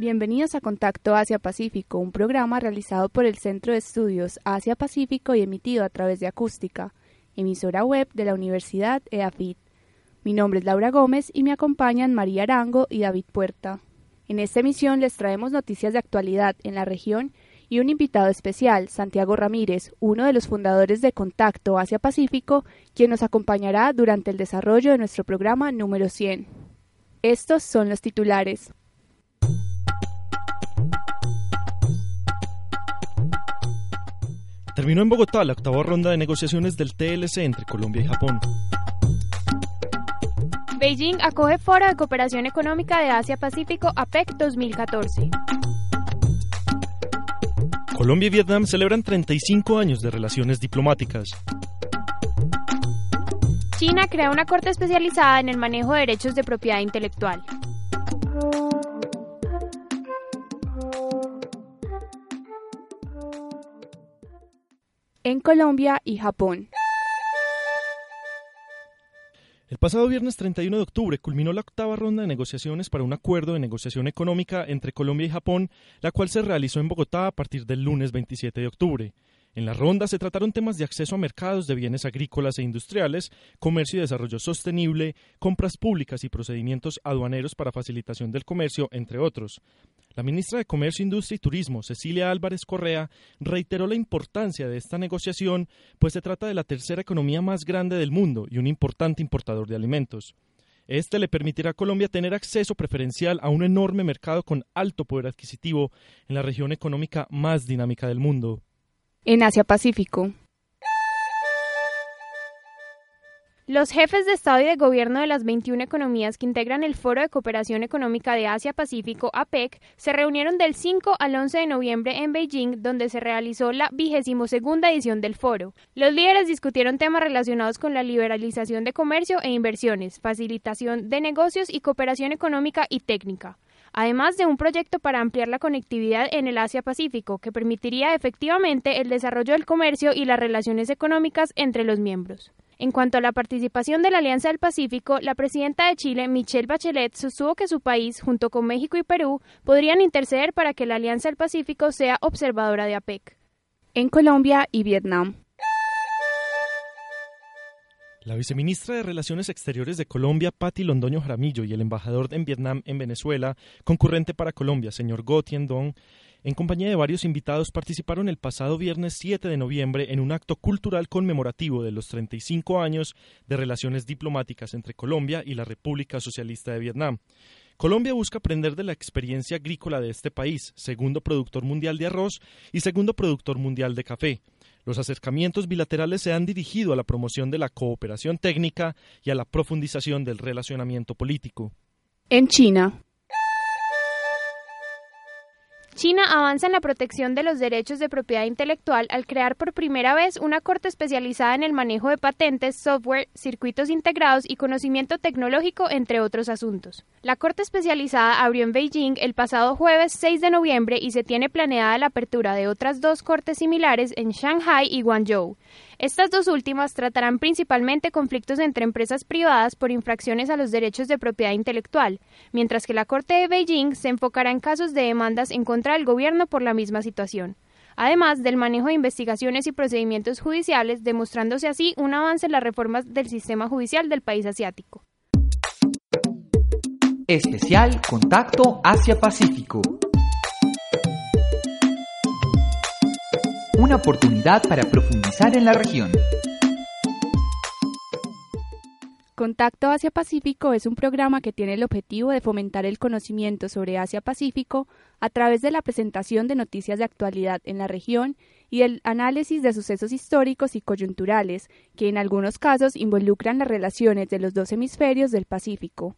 Bienvenidos a Contacto Asia-Pacífico, un programa realizado por el Centro de Estudios Asia-Pacífico y emitido a través de Acústica, emisora web de la Universidad EAFIT. Mi nombre es Laura Gómez y me acompañan María Arango y David Puerta. En esta emisión les traemos noticias de actualidad en la región y un invitado especial, Santiago Ramírez, uno de los fundadores de Contacto Asia-Pacífico, quien nos acompañará durante el desarrollo de nuestro programa número 100. Estos son los titulares. Terminó en Bogotá la octava ronda de negociaciones del TLC entre Colombia y Japón. Beijing acoge Foro de Cooperación Económica de Asia-Pacífico APEC 2014. Colombia y Vietnam celebran 35 años de relaciones diplomáticas. China crea una corte especializada en el manejo de derechos de propiedad intelectual. En Colombia y Japón. El pasado viernes 31 de octubre culminó la octava ronda de negociaciones para un acuerdo de negociación económica entre Colombia y Japón, la cual se realizó en Bogotá a partir del lunes 27 de octubre. En la ronda se trataron temas de acceso a mercados de bienes agrícolas e industriales, comercio y desarrollo sostenible, compras públicas y procedimientos aduaneros para facilitación del comercio, entre otros. La ministra de Comercio, Industria y Turismo, Cecilia Álvarez Correa, reiteró la importancia de esta negociación, pues se trata de la tercera economía más grande del mundo y un importante importador de alimentos. Este le permitirá a Colombia tener acceso preferencial a un enorme mercado con alto poder adquisitivo en la región económica más dinámica del mundo en Asia-Pacífico. Los jefes de Estado y de Gobierno de las 21 economías que integran el Foro de Cooperación Económica de Asia-Pacífico, APEC, se reunieron del 5 al 11 de noviembre en Beijing, donde se realizó la vigésimo segunda edición del foro. Los líderes discutieron temas relacionados con la liberalización de comercio e inversiones, facilitación de negocios y cooperación económica y técnica además de un proyecto para ampliar la conectividad en el Asia-Pacífico, que permitiría efectivamente el desarrollo del comercio y las relaciones económicas entre los miembros. En cuanto a la participación de la Alianza del Pacífico, la presidenta de Chile, Michelle Bachelet, sostuvo que su país, junto con México y Perú, podrían interceder para que la Alianza del Pacífico sea observadora de APEC. En Colombia y Vietnam. La viceministra de Relaciones Exteriores de Colombia, Patti Londoño Jaramillo, y el embajador en Vietnam en Venezuela, concurrente para Colombia, señor Go Tien Dong, en compañía de varios invitados, participaron el pasado viernes 7 de noviembre en un acto cultural conmemorativo de los 35 años de relaciones diplomáticas entre Colombia y la República Socialista de Vietnam. Colombia busca aprender de la experiencia agrícola de este país, segundo productor mundial de arroz y segundo productor mundial de café. Los acercamientos bilaterales se han dirigido a la promoción de la cooperación técnica y a la profundización del relacionamiento político. En China, China avanza en la protección de los derechos de propiedad intelectual al crear por primera vez una corte especializada en el manejo de patentes, software, circuitos integrados y conocimiento tecnológico, entre otros asuntos. La corte especializada abrió en Beijing el pasado jueves 6 de noviembre y se tiene planeada la apertura de otras dos cortes similares en Shanghai y Guangzhou. Estas dos últimas tratarán principalmente conflictos entre empresas privadas por infracciones a los derechos de propiedad intelectual, mientras que la Corte de Beijing se enfocará en casos de demandas en contra del gobierno por la misma situación además del manejo de investigaciones y procedimientos judiciales, demostrándose así un avance en las reformas del sistema judicial del país asiático. Especial Contacto Asia-Pacífico. Una oportunidad para profundizar en la región. Contacto Asia-Pacífico es un programa que tiene el objetivo de fomentar el conocimiento sobre Asia-Pacífico a través de la presentación de noticias de actualidad en la región y el análisis de sucesos históricos y coyunturales que en algunos casos involucran las relaciones de los dos hemisferios del Pacífico.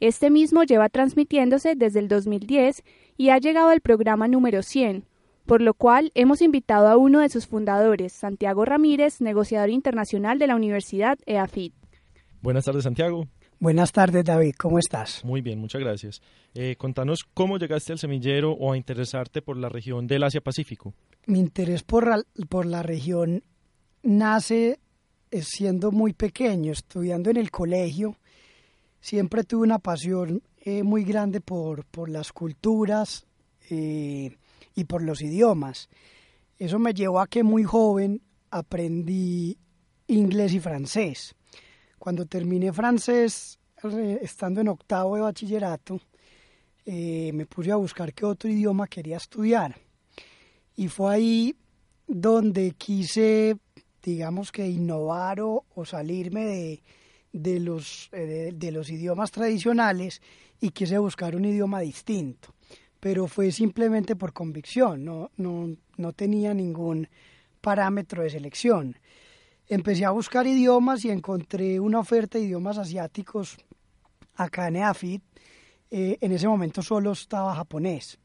Este mismo lleva transmitiéndose desde el 2010 y ha llegado al programa número 100, por lo cual hemos invitado a uno de sus fundadores, Santiago Ramírez, negociador internacional de la Universidad EAFIT. Buenas tardes, Santiago. Buenas tardes, David. ¿Cómo estás? Muy bien, muchas gracias. Eh, contanos cómo llegaste al semillero o a interesarte por la región del Asia-Pacífico. Mi interés por, por la región nace eh, siendo muy pequeño, estudiando en el colegio. Siempre tuve una pasión eh, muy grande por, por las culturas y por los idiomas. Eso me llevó a que muy joven aprendí inglés y francés cuando terminé francés, estando en octavo de bachillerato, eh, me puse a buscar qué otro idioma quería estudiar. Y fue ahí donde quise, digamos que innovar o, salirme de, los, eh, de, los idiomas tradicionales y quise buscar un idioma distinto. Pero fue simplemente por convicción, no, no, no tenía ningún parámetro de selección empecé a buscar idiomas y encontré una oferta de idiomas asiáticos acá en EAFIT. Eh, en ese momento solo estaba japonés.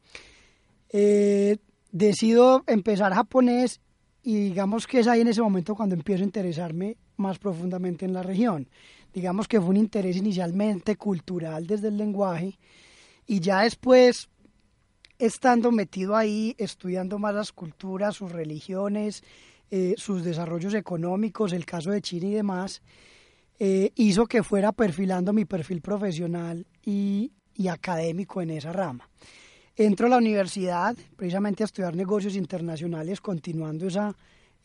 Eh, decido empezar japonés y digamos que es ahí en ese momento cuando empiezo a interesarme más profundamente en la región. Digamos que fue un interés inicialmente cultural desde el lenguaje y ya después, estando metido ahí, estudiando más las culturas, sus religiones, eh, sus desarrollos económicos, el caso de China y demás, eh, hizo que fuera perfilando mi perfil profesional y, académico en esa rama. Entro a la universidad precisamente a estudiar negocios internacionales, continuando esa,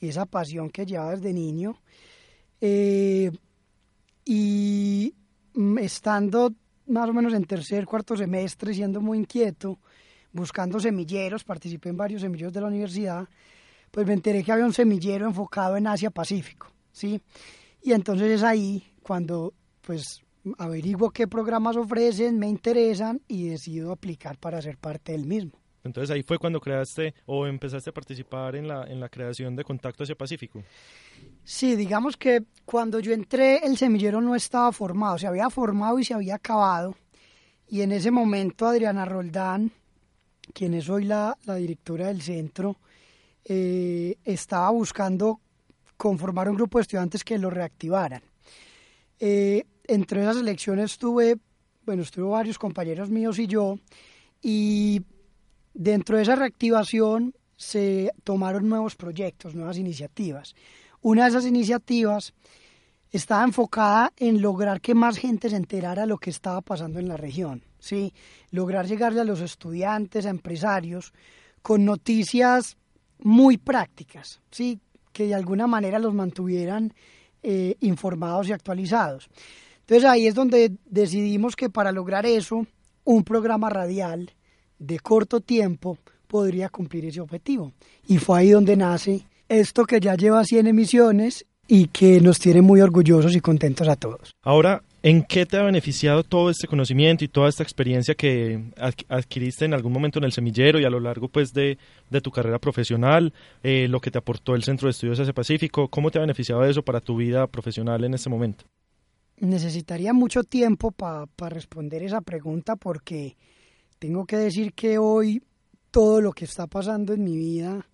esa pasión que llevaba desde niño. Eh, y mm, estando más o menos en tercer, cuarto semestre, siendo muy inquieto, buscando semilleros, participé en varios semilleros de la universidad, pues me enteré que había un semillero enfocado en Asia Pacífico, ¿sí? Y entonces es ahí cuando pues averiguo qué programas ofrecen, me interesan y decido aplicar para ser parte del mismo. Entonces ahí fue cuando creaste o empezaste a participar en la, en la creación de Contacto Asia Pacífico. Sí, digamos que cuando yo entré el semillero no estaba formado, se había formado y se había acabado. Y en ese momento Adriana Roldán, quien es hoy la, la directora del centro, eh, estaba buscando conformar un grupo de estudiantes que lo reactivaran. Eh, entre esas elecciones estuve, bueno, estuvo varios compañeros míos y yo, y dentro de esa reactivación se tomaron nuevos proyectos, nuevas iniciativas. Una de esas iniciativas estaba enfocada en lograr que más gente se enterara de lo que estaba pasando en la región, ¿sí? lograr llegarle a los estudiantes, a empresarios, con noticias muy prácticas, ¿sí? que de alguna manera los mantuvieran eh, informados y actualizados. Entonces ahí es donde decidimos que para lograr eso, un programa radial de corto tiempo podría cumplir ese objetivo. Y fue ahí donde nace esto que ya lleva 100 emisiones y que nos tiene muy orgullosos y contentos a todos. Ahora, ¿En qué te ha beneficiado todo este conocimiento y toda esta experiencia que adquiriste en algún momento en el semillero y a lo largo pues de, tu carrera profesional, eh, lo que te aportó el Centro de Estudios Asia Pacífico? ¿Cómo te ha beneficiado eso para tu vida profesional en este momento? Necesitaría mucho tiempo para responder esa pregunta porque tengo que decir que hoy todo lo que está pasando en mi vida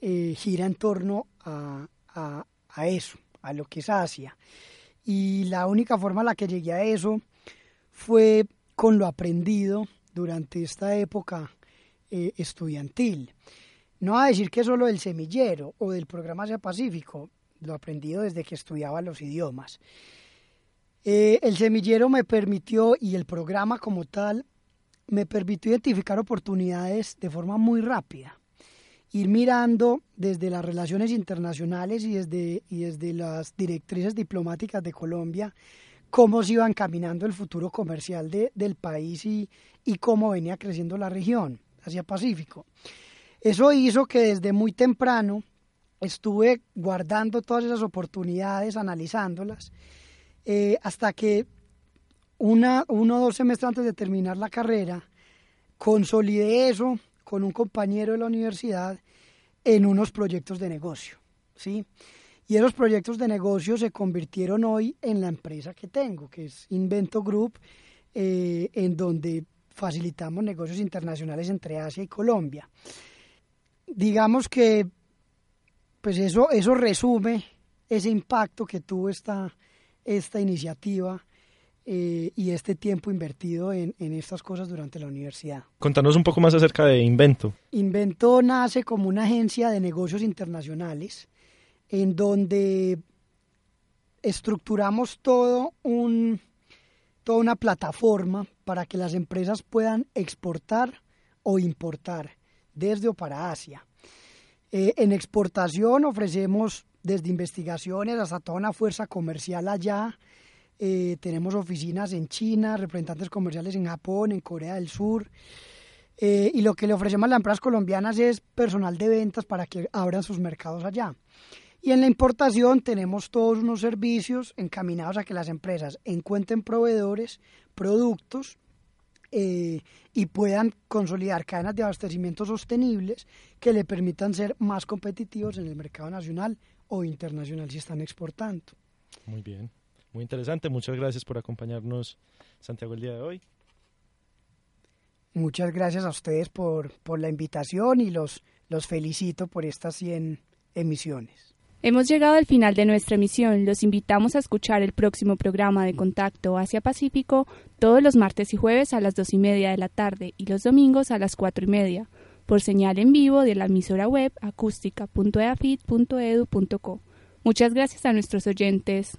eh, gira en torno a, a eso, a lo que es Asia y la única forma en la que llegué a eso fue con lo aprendido durante esta época eh, estudiantil. No a decir que solo del semillero o del programa Asia Pacífico, lo aprendido desde que estudiaba los idiomas. Eh, el semillero me permitió, y el programa como tal, me permitió identificar oportunidades de forma muy rápida ir mirando desde las relaciones internacionales y desde, y desde las directrices diplomáticas de Colombia cómo se iba encaminando el futuro comercial de, del país y, y cómo venía creciendo la región, hacia Pacífico. Eso hizo que desde muy temprano estuve guardando todas esas oportunidades, analizándolas, eh, hasta que una, uno o dos semestres antes de terminar la carrera, consolidé eso con un compañero de la universidad en unos proyectos de negocio, ¿sí? Y esos proyectos de negocio se convirtieron hoy en la empresa que tengo, que es Invento Group, eh, en donde facilitamos negocios internacionales entre Asia y Colombia. Digamos que pues eso, eso resume ese impacto que tuvo esta, esta iniciativa eh, y este tiempo invertido en, en, estas cosas durante la universidad. Contanos un poco más acerca de Invento. Invento nace como una agencia de negocios internacionales en donde estructuramos todo un, toda una plataforma para que las empresas puedan exportar o importar desde o para Asia. Eh, en exportación ofrecemos desde investigaciones hasta toda una fuerza comercial allá, eh, tenemos oficinas en China, representantes comerciales en Japón, en Corea del Sur. Eh, y lo que le ofrecemos a las empresas colombianas es personal de ventas para que abran sus mercados allá. Y en la importación tenemos todos unos servicios encaminados a que las empresas encuentren proveedores, productos eh, y puedan consolidar cadenas de abastecimiento sostenibles que le permitan ser más competitivos en el mercado nacional o internacional si están exportando. Muy bien. Muy interesante. Muchas gracias por acompañarnos, Santiago, el día de hoy. Muchas gracias a ustedes por, por la invitación y los, los felicito por estas 100 emisiones. Hemos llegado al final de nuestra emisión. Los invitamos a escuchar el próximo programa de Contacto Asia-Pacífico todos los martes y jueves a las dos y media de la tarde y los domingos a las cuatro y media por señal en vivo de la emisora web acústica.eafit.edu.co. Muchas gracias a nuestros oyentes.